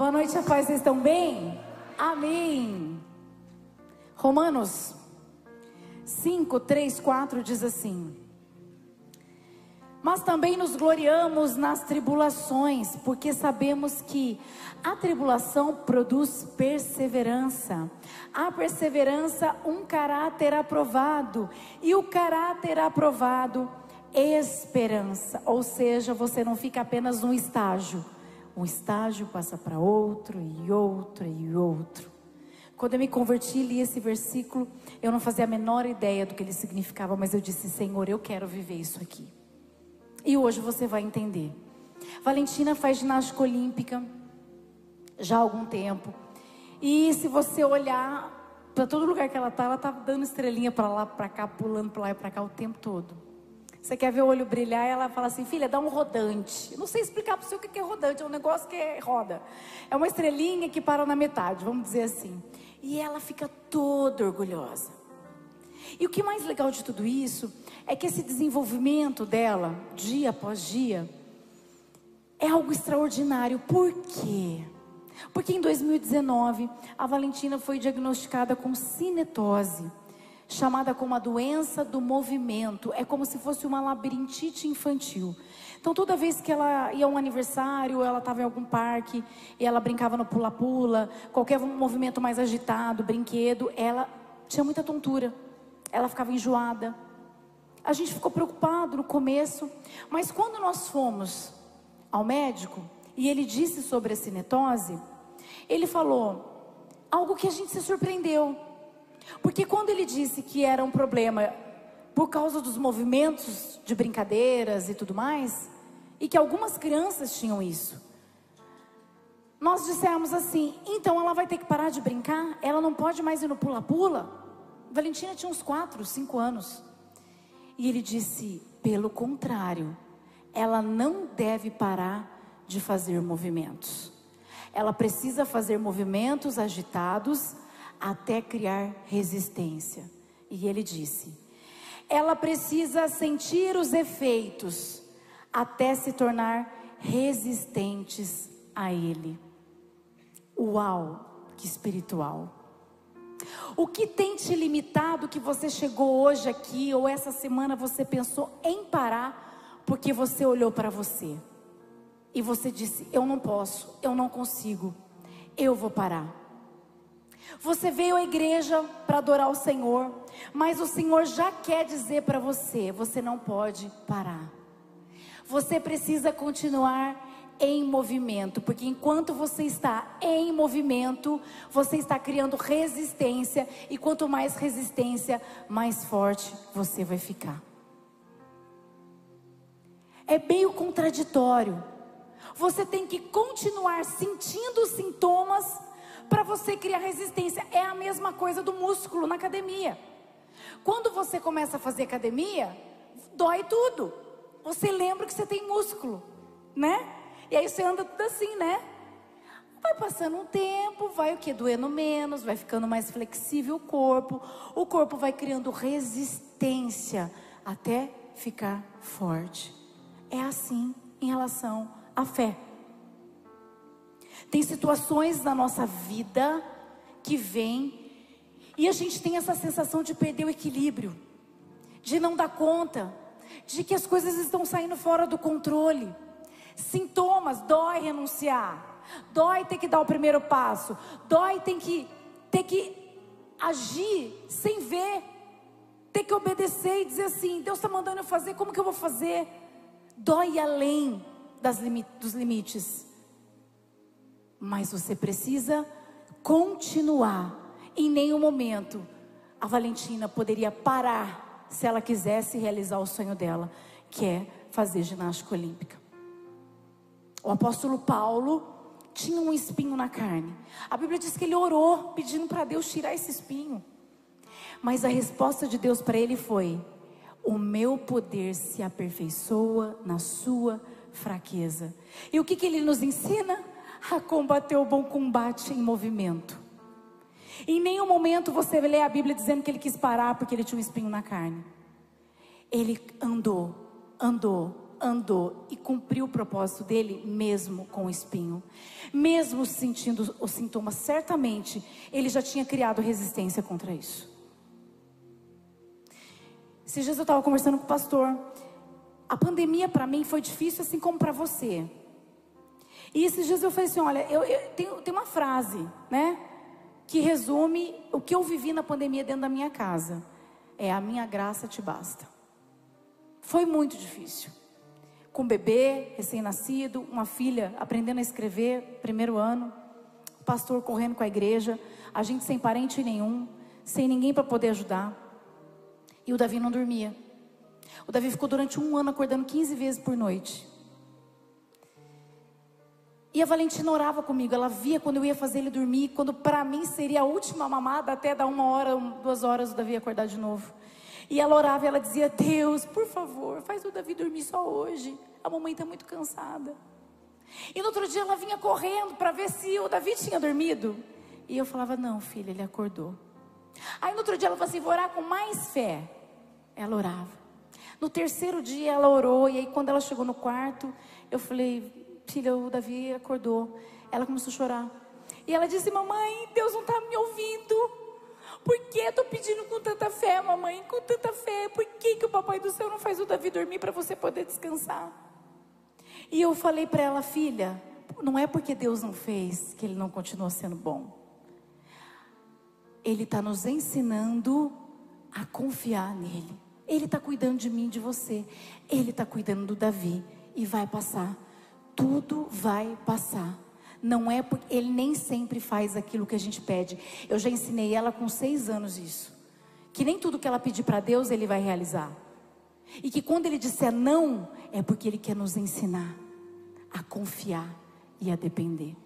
Boa noite, a paz, vocês estão bem? Amém. Romanos 5, 3, 4 diz assim: Mas também nos gloriamos nas tribulações, porque sabemos que a tribulação produz perseverança, a perseverança, um caráter aprovado, e o caráter aprovado, esperança. Ou seja, você não fica apenas num estágio um estágio passa para outro e outro e outro. Quando eu me converti e li esse versículo, eu não fazia a menor ideia do que ele significava, mas eu disse: Senhor, eu quero viver isso aqui. E hoje você vai entender. Valentina faz ginástica olímpica já há algum tempo. E se você olhar para todo lugar que ela está, ela está dando estrelinha para lá, para cá, pulando para lá e para cá o tempo todo. Você quer ver o olho brilhar? Ela fala assim: filha, dá um rodante. Não sei explicar para você o que é rodante, é um negócio que é roda. É uma estrelinha que para na metade, vamos dizer assim. E ela fica toda orgulhosa. E o que mais legal de tudo isso é que esse desenvolvimento dela, dia após dia, é algo extraordinário. Por quê? Porque em 2019 a Valentina foi diagnosticada com cinetose chamada como a doença do movimento. É como se fosse uma labirintite infantil. Então, toda vez que ela ia a um aniversário, ela estava em algum parque, e ela brincava no pula-pula, qualquer movimento mais agitado, brinquedo, ela tinha muita tontura. Ela ficava enjoada. A gente ficou preocupado no começo, mas quando nós fomos ao médico e ele disse sobre a cinetose, ele falou algo que a gente se surpreendeu. Porque quando ele disse que era um problema por causa dos movimentos de brincadeiras e tudo mais, e que algumas crianças tinham isso, nós dissemos assim: então ela vai ter que parar de brincar? Ela não pode mais ir no pula-pula? Valentina tinha uns 4, 5 anos. E ele disse: pelo contrário, ela não deve parar de fazer movimentos. Ela precisa fazer movimentos agitados até criar resistência. E ele disse: ela precisa sentir os efeitos até se tornar resistentes a ele. Uau, que espiritual. O que tem te limitado que você chegou hoje aqui ou essa semana você pensou em parar porque você olhou para você e você disse: Eu não posso, eu não consigo, eu vou parar. Você veio à igreja para adorar o Senhor, mas o Senhor já quer dizer para você: você não pode parar. Você precisa continuar em movimento, porque enquanto você está em movimento, você está criando resistência, e quanto mais resistência, mais forte você vai ficar. É meio contraditório. Você tem que continuar sentindo os sintomas para você criar resistência. É a mesma coisa do músculo na academia. Quando você começa a fazer academia, dói tudo. Você lembra que você tem músculo, né? E aí você anda tudo assim, né? Vai passando um tempo, vai o que? Doendo menos, vai ficando mais flexível o corpo. O corpo vai criando resistência até ficar forte. É assim em relação à fé. Tem situações na nossa vida que vêm e a gente tem essa sensação de perder o equilíbrio, de não dar conta, de que as coisas estão saindo fora do controle. Sintomas, dói renunciar, dói ter que dar o primeiro passo, dói ter que, ter que agir sem ver, ter que obedecer e dizer assim: Deus está mandando eu fazer, como que eu vou fazer? Dói além das dos limites. Mas você precisa continuar. Em nenhum momento a Valentina poderia parar se ela quisesse realizar o sonho dela, que é fazer ginástica olímpica. O apóstolo Paulo tinha um espinho na carne. A Bíblia diz que ele orou pedindo para Deus tirar esse espinho. Mas a resposta de Deus para ele foi: O meu poder se aperfeiçoa na sua fraqueza. E o que, que ele nos ensina? A combater o bom combate em movimento. Em nenhum momento você lê a Bíblia dizendo que ele quis parar porque ele tinha um espinho na carne. Ele andou, andou, andou e cumpriu o propósito dele, mesmo com o espinho. Mesmo sentindo os sintomas, certamente ele já tinha criado resistência contra isso. Esses dias eu estava conversando com o pastor. A pandemia para mim foi difícil, assim como para você. E esses dias eu falei assim: olha, eu, eu tenho, tem uma frase, né? Que resume o que eu vivi na pandemia dentro da minha casa. É a minha graça te basta. Foi muito difícil. Com bebê recém-nascido, uma filha aprendendo a escrever, primeiro ano, pastor correndo com a igreja, a gente sem parente nenhum, sem ninguém para poder ajudar. E o Davi não dormia. O Davi ficou durante um ano acordando 15 vezes por noite. E a Valentina orava comigo, ela via quando eu ia fazer ele dormir, quando para mim seria a última mamada, até dar uma hora, duas horas o Davi acordar de novo. E ela orava e ela dizia: Deus, por favor, faz o Davi dormir só hoje. A mamãe está muito cansada. E no outro dia ela vinha correndo para ver se o Davi tinha dormido. E eu falava: Não, filha, ele acordou. Aí no outro dia ela falou assim: Vou orar com mais fé. Ela orava. No terceiro dia ela orou, e aí quando ela chegou no quarto, eu falei, filha, o Davi acordou. Ela começou a chorar. E ela disse, mamãe, Deus não está me ouvindo. Por que eu estou pedindo com tanta fé, mamãe? Com tanta fé. Por que, que o papai do céu não faz o Davi dormir para você poder descansar? E eu falei para ela, filha, não é porque Deus não fez que ele não continua sendo bom. Ele está nos ensinando a confiar nele. Ele está cuidando de mim, de você. Ele está cuidando do Davi. E vai passar. Tudo vai passar. Não é porque ele nem sempre faz aquilo que a gente pede. Eu já ensinei ela com seis anos isso. Que nem tudo que ela pedir para Deus ele vai realizar. E que quando ele disser não, é porque ele quer nos ensinar a confiar e a depender.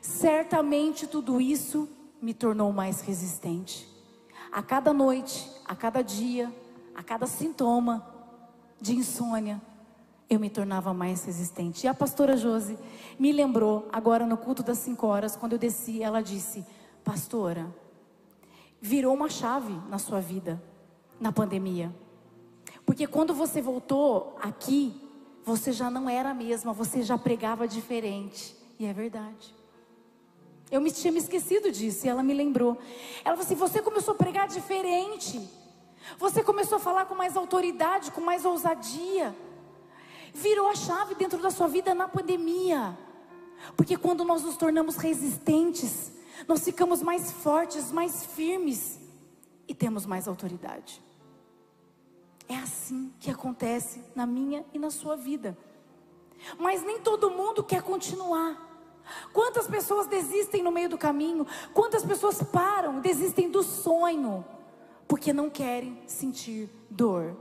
Certamente tudo isso me tornou mais resistente. A cada noite, a cada dia, a cada sintoma de insônia, eu me tornava mais resistente. E a pastora Josi me lembrou, agora no culto das cinco horas, quando eu desci, ela disse: Pastora, virou uma chave na sua vida, na pandemia. Porque quando você voltou aqui, você já não era a mesma, você já pregava diferente. E é verdade. Eu me tinha me esquecido disso e ela me lembrou. Ela falou assim: você começou a pregar diferente. Você começou a falar com mais autoridade, com mais ousadia. Virou a chave dentro da sua vida na pandemia. Porque quando nós nos tornamos resistentes, nós ficamos mais fortes, mais firmes e temos mais autoridade. É assim que acontece na minha e na sua vida. Mas nem todo mundo quer continuar. Quantas pessoas desistem no meio do caminho? Quantas pessoas param, desistem do sonho? Porque não querem sentir dor,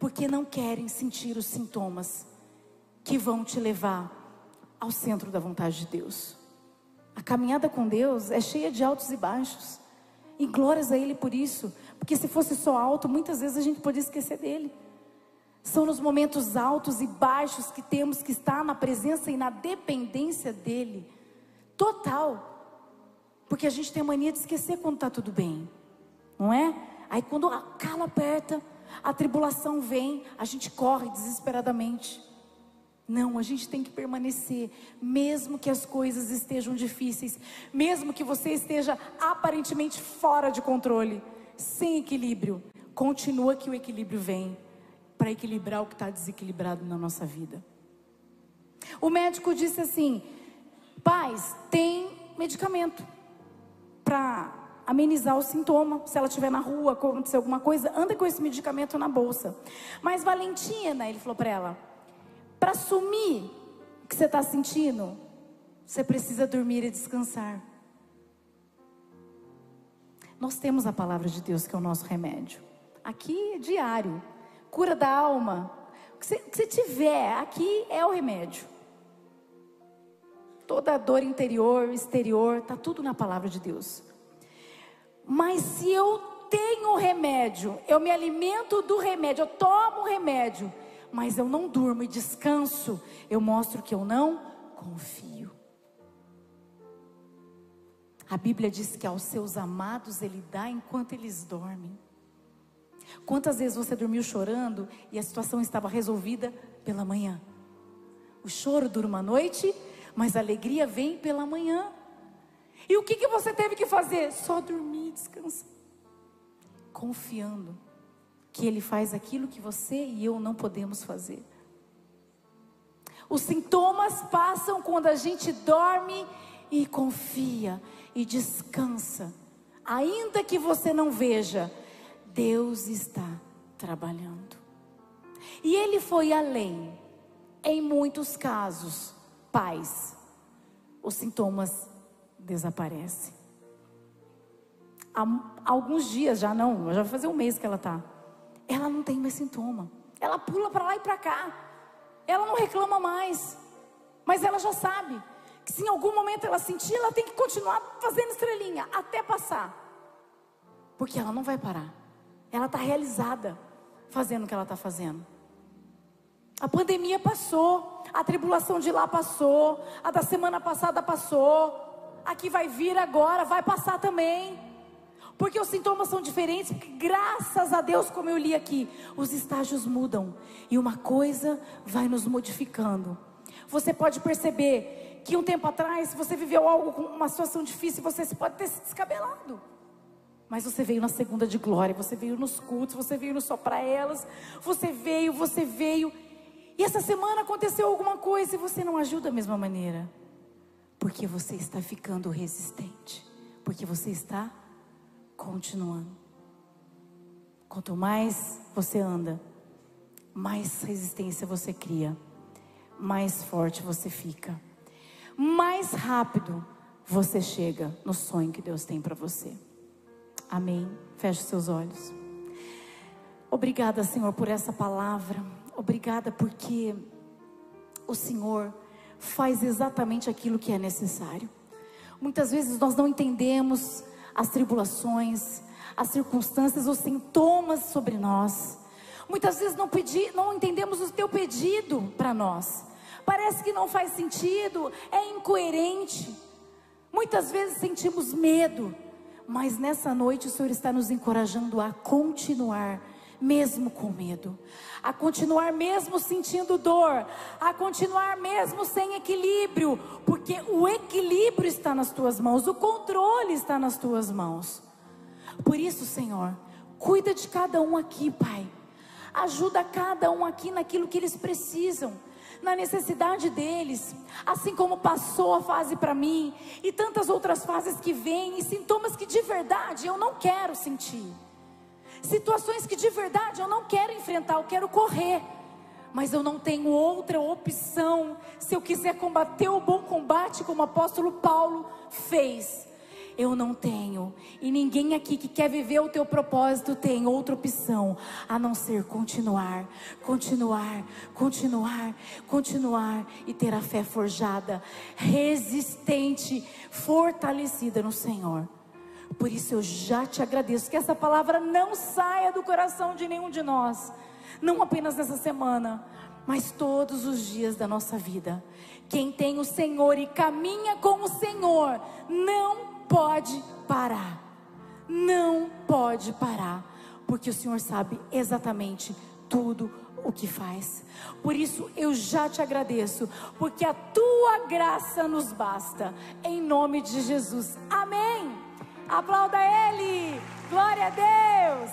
porque não querem sentir os sintomas que vão te levar ao centro da vontade de Deus. A caminhada com Deus é cheia de altos e baixos. E glórias a Ele por isso, porque se fosse só alto, muitas vezes a gente podia esquecer dele. São nos momentos altos e baixos que temos que estar na presença e na dependência dEle. Total. Porque a gente tem mania de esquecer quando está tudo bem. Não é? Aí quando a cala aperta, a tribulação vem, a gente corre desesperadamente. Não, a gente tem que permanecer, mesmo que as coisas estejam difíceis, mesmo que você esteja aparentemente fora de controle, sem equilíbrio, continua que o equilíbrio vem para equilibrar o que está desequilibrado na nossa vida. O médico disse assim: pais, tem medicamento para amenizar o sintoma. Se ela estiver na rua, acontecer alguma coisa, anda com esse medicamento na bolsa. Mas Valentina, ele falou para ela, para sumir o que você está sentindo, você precisa dormir e descansar. Nós temos a palavra de Deus que é o nosso remédio. Aqui é diário cura da alma. O que você, o que você tiver, aqui é o remédio. Toda dor interior, exterior, está tudo na palavra de Deus. Mas se eu tenho o remédio, eu me alimento do remédio, eu tomo o remédio, mas eu não durmo e descanso, eu mostro que eu não confio. A Bíblia diz que aos seus amados ele dá enquanto eles dormem. Quantas vezes você dormiu chorando e a situação estava resolvida pela manhã? O choro dura uma noite, mas a alegria vem pela manhã. E o que, que você teve que fazer? Só dormir e descansar. Confiando que Ele faz aquilo que você e eu não podemos fazer. Os sintomas passam quando a gente dorme e confia e descansa. Ainda que você não veja, Deus está trabalhando. E ele foi além. Em muitos casos, pais, os sintomas desaparecem. Há alguns dias já não, já vai fazer um mês que ela está. Ela não tem mais sintoma. Ela pula para lá e para cá. Ela não reclama mais. Mas ela já sabe que se em algum momento ela sentir, ela tem que continuar fazendo estrelinha até passar. Porque ela não vai parar. Ela está realizada fazendo o que ela está fazendo. A pandemia passou, a tribulação de lá passou, a da semana passada passou, a que vai vir agora vai passar também. Porque os sintomas são diferentes, porque graças a Deus, como eu li aqui, os estágios mudam e uma coisa vai nos modificando. Você pode perceber que um tempo atrás você viveu algo com uma situação difícil, você pode ter se descabelado. Mas você veio na segunda de glória, você veio nos cultos, você veio no só para elas, você veio, você veio. E essa semana aconteceu alguma coisa e você não ajuda da mesma maneira. Porque você está ficando resistente. Porque você está continuando. Quanto mais você anda, mais resistência você cria, mais forte você fica, mais rápido você chega no sonho que Deus tem para você. Amém. Feche seus olhos. Obrigada, Senhor, por essa palavra. Obrigada porque o Senhor faz exatamente aquilo que é necessário. Muitas vezes nós não entendemos as tribulações, as circunstâncias, os sintomas sobre nós. Muitas vezes não, pedi, não entendemos o teu pedido para nós. Parece que não faz sentido, é incoerente. Muitas vezes sentimos medo, mas nessa noite o Senhor está nos encorajando a continuar, mesmo com medo, a continuar mesmo sentindo dor, a continuar mesmo sem equilíbrio, porque o equilíbrio está nas tuas mãos, o controle está nas tuas mãos. Por isso, Senhor, cuida de cada um aqui, Pai. Ajuda cada um aqui naquilo que eles precisam na necessidade deles, assim como passou a fase para mim e tantas outras fases que vêm e sintomas que de verdade eu não quero sentir. Situações que de verdade eu não quero enfrentar, eu quero correr. Mas eu não tenho outra opção se eu quiser combater o bom combate como o apóstolo Paulo fez eu não tenho. E ninguém aqui que quer viver o teu propósito tem outra opção a não ser continuar, continuar, continuar, continuar e ter a fé forjada, resistente, fortalecida no Senhor. Por isso eu já te agradeço que essa palavra não saia do coração de nenhum de nós, não apenas nessa semana, mas todos os dias da nossa vida. Quem tem o Senhor e caminha com o Senhor, não pode parar. Não pode parar, porque o Senhor sabe exatamente tudo o que faz. Por isso eu já te agradeço, porque a tua graça nos basta. Em nome de Jesus. Amém. Aplauda Ele. Glória a Deus.